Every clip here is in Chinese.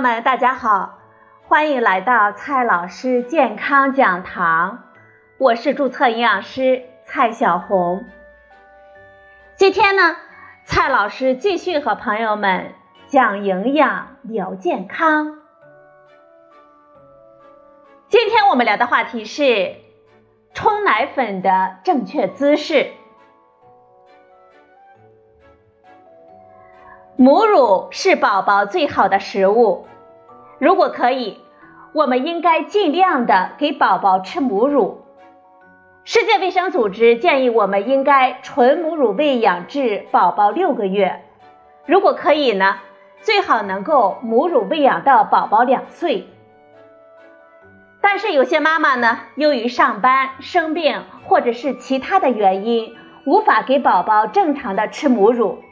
友们，大家好，欢迎来到蔡老师健康讲堂，我是注册营养师蔡小红。今天呢，蔡老师继续和朋友们讲营养聊健康。今天我们聊的话题是冲奶粉的正确姿势。母乳是宝宝最好的食物，如果可以，我们应该尽量的给宝宝吃母乳。世界卫生组织建议我们应该纯母乳喂养至宝宝六个月，如果可以呢，最好能够母乳喂养到宝宝两岁。但是有些妈妈呢，由于上班、生病或者是其他的原因，无法给宝宝正常的吃母乳。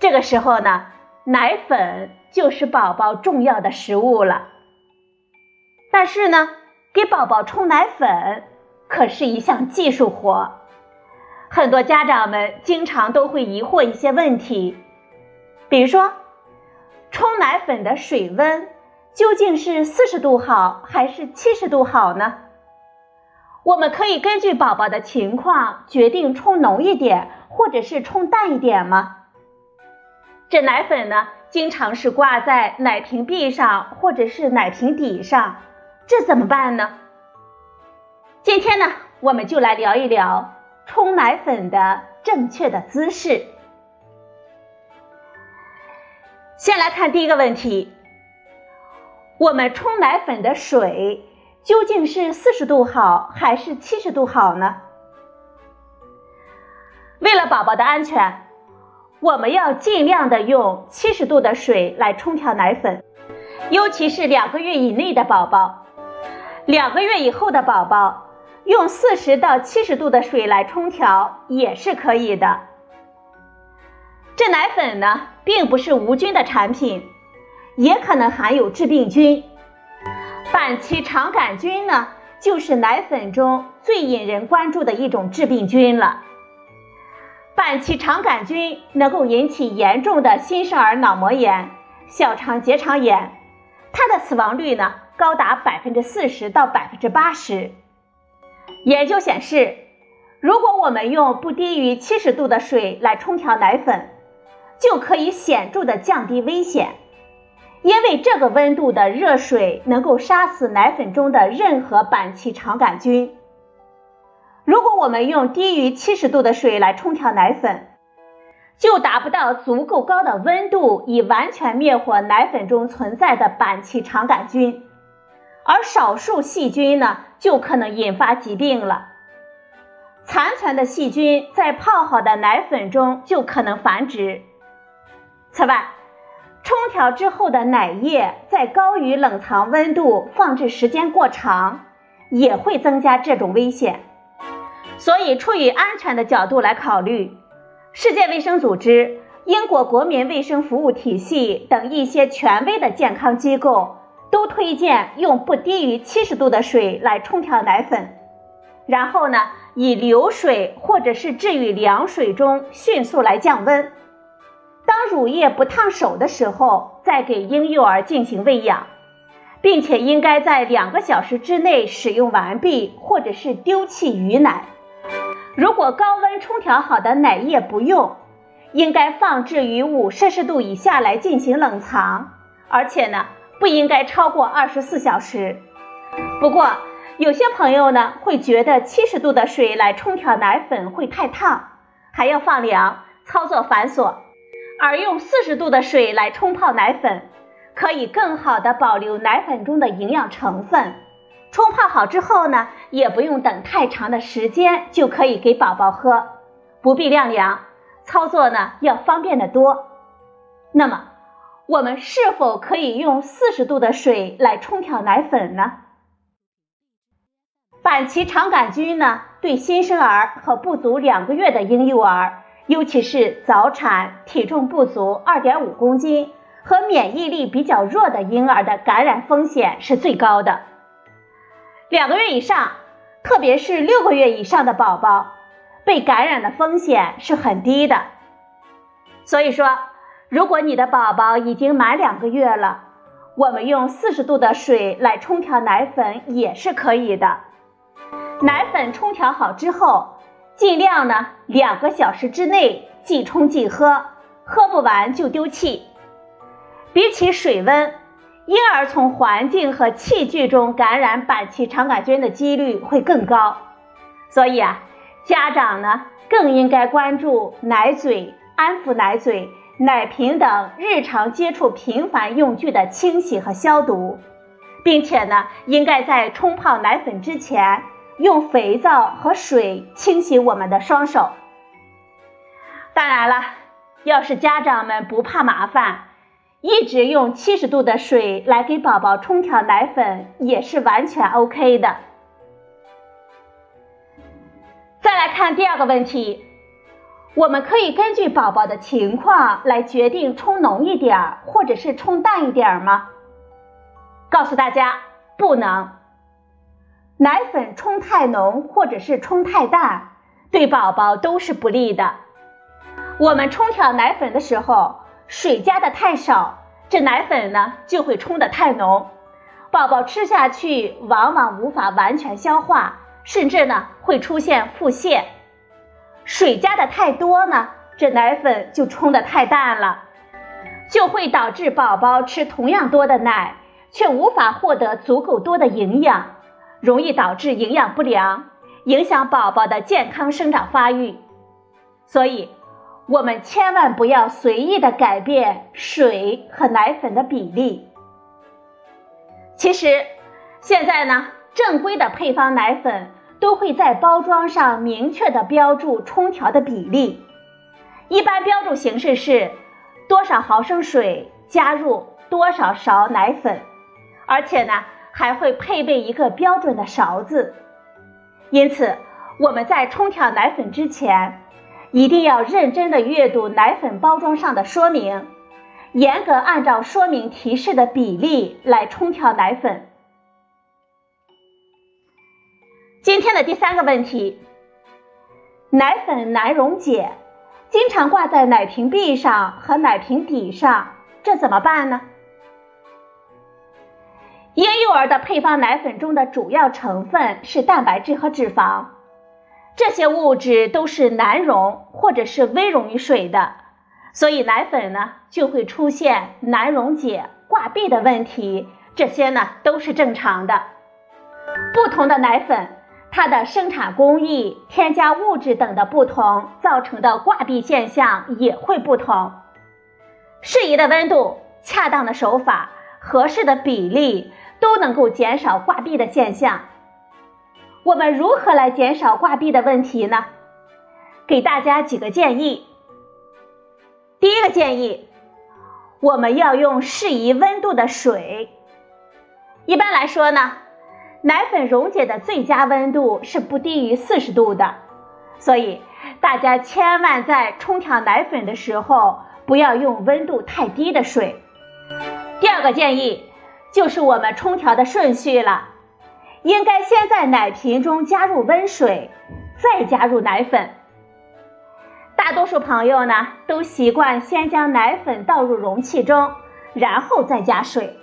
这个时候呢，奶粉就是宝宝重要的食物了。但是呢，给宝宝冲奶粉可是一项技术活，很多家长们经常都会疑惑一些问题，比如说，冲奶粉的水温究竟是四十度好还是七十度好呢？我们可以根据宝宝的情况决定冲浓一点或者是冲淡一点吗？这奶粉呢，经常是挂在奶瓶壁上或者是奶瓶底上，这怎么办呢？今天呢，我们就来聊一聊冲奶粉的正确的姿势。先来看第一个问题：我们冲奶粉的水究竟是四十度好还是七十度好呢？为了宝宝的安全。我们要尽量的用七十度的水来冲调奶粉，尤其是两个月以内的宝宝，两个月以后的宝宝，用四十到七十度的水来冲调也是可以的。这奶粉呢，并不是无菌的产品，也可能含有致病菌。板崎肠杆菌呢，就是奶粉中最引人关注的一种致病菌了。板崎肠杆菌能够引起严重的新生儿脑膜炎、小肠结肠炎，它的死亡率呢高达百分之四十到百分之八十。研究显示，如果我们用不低于七十度的水来冲调奶粉，就可以显著的降低危险，因为这个温度的热水能够杀死奶粉中的任何板崎肠杆菌。如果我们用低于七十度的水来冲调奶粉，就达不到足够高的温度以完全灭火奶粉中存在的板崎肠杆菌，而少数细菌呢，就可能引发疾病了。残存的细菌在泡好的奶粉中就可能繁殖。此外，冲调之后的奶液在高于冷藏温度放置时间过长，也会增加这种危险。所以，出于安全的角度来考虑，世界卫生组织、英国国民卫生服务体系等一些权威的健康机构都推荐用不低于七十度的水来冲调奶粉，然后呢，以流水或者是置于凉水中迅速来降温。当乳液不烫手的时候，再给婴幼儿进行喂养，并且应该在两个小时之内使用完毕，或者是丢弃余奶。如果高温冲调好的奶液不用，应该放置于五摄氏度以下来进行冷藏，而且呢，不应该超过二十四小时。不过，有些朋友呢会觉得七十度的水来冲调奶粉会太烫，还要放凉，操作繁琐，而用四十度的水来冲泡奶粉，可以更好的保留奶粉中的营养成分。冲泡好之后呢，也不用等太长的时间就可以给宝宝喝，不必晾凉，操作呢要方便的多。那么，我们是否可以用四十度的水来冲调奶粉呢？板崎肠杆菌呢，对新生儿和不足两个月的婴幼儿，尤其是早产、体重不足二点五公斤和免疫力比较弱的婴儿的感染风险是最高的。两个月以上，特别是六个月以上的宝宝，被感染的风险是很低的。所以说，如果你的宝宝已经满两个月了，我们用四十度的水来冲调奶粉也是可以的。奶粉冲调好之后，尽量呢两个小时之内即冲即喝，喝不完就丢弃。比起水温，婴儿从环境和器具中感染板期肠杆菌的几率会更高，所以啊，家长呢更应该关注奶嘴、安抚奶嘴。奶瓶等日常接触频繁用具的清洗和消毒，并且呢，应该在冲泡奶粉之前用肥皂和水清洗我们的双手。当然了，要是家长们不怕麻烦，一直用七十度的水来给宝宝冲调奶粉也是完全 OK 的。再来看第二个问题。我们可以根据宝宝的情况来决定冲浓一点儿，或者是冲淡一点儿吗？告诉大家，不能。奶粉冲太浓或者是冲太淡，对宝宝都是不利的。我们冲调奶粉的时候，水加的太少，这奶粉呢就会冲的太浓，宝宝吃下去往往无法完全消化，甚至呢会出现腹泻。水加的太多呢，这奶粉就冲的太淡了，就会导致宝宝吃同样多的奶，却无法获得足够多的营养，容易导致营养不良，影响宝宝的健康生长发育。所以，我们千万不要随意的改变水和奶粉的比例。其实，现在呢，正规的配方奶粉。都会在包装上明确的标注冲调的比例，一般标注形式是多少毫升水加入多少勺奶粉，而且呢还会配备一个标准的勺子。因此，我们在冲调奶粉之前，一定要认真的阅读奶粉包装上的说明，严格按照说明提示的比例来冲调奶粉。今天的第三个问题，奶粉难溶解，经常挂在奶瓶壁上和奶瓶底上，这怎么办呢？婴幼儿的配方奶粉中的主要成分是蛋白质和脂肪，这些物质都是难溶或者是微溶于水的，所以奶粉呢就会出现难溶解、挂壁的问题，这些呢都是正常的。不同的奶粉。它的生产工艺、添加物质等的不同，造成的挂壁现象也会不同。适宜的温度、恰当的手法、合适的比例，都能够减少挂壁的现象。我们如何来减少挂壁的问题呢？给大家几个建议。第一个建议，我们要用适宜温度的水。一般来说呢。奶粉溶解的最佳温度是不低于四十度的，所以大家千万在冲调奶粉的时候不要用温度太低的水。第二个建议就是我们冲调的顺序了，应该先在奶瓶中加入温水，再加入奶粉。大多数朋友呢都习惯先将奶粉倒入容器中，然后再加水，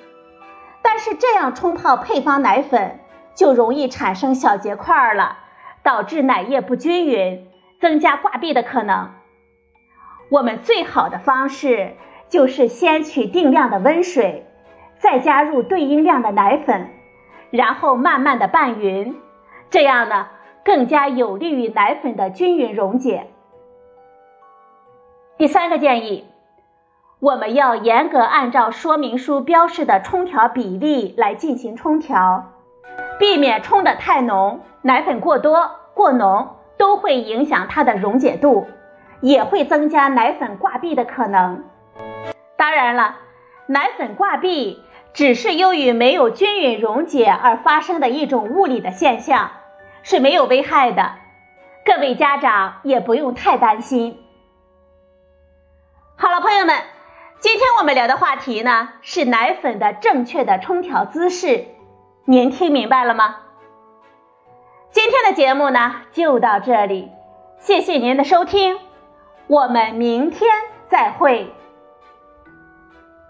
但是这样冲泡配方奶粉。就容易产生小结块了，导致奶液不均匀，增加挂壁的可能。我们最好的方式就是先取定量的温水，再加入对应量的奶粉，然后慢慢的拌匀，这样呢更加有利于奶粉的均匀溶解。第三个建议，我们要严格按照说明书标示的冲调比例来进行冲调。避免冲的太浓，奶粉过多、过浓都会影响它的溶解度，也会增加奶粉挂壁的可能。当然了，奶粉挂壁只是由于没有均匀溶解而发生的一种物理的现象，是没有危害的。各位家长也不用太担心。好了，朋友们，今天我们聊的话题呢是奶粉的正确的冲调姿势。您听明白了吗？今天的节目呢就到这里，谢谢您的收听，我们明天再会。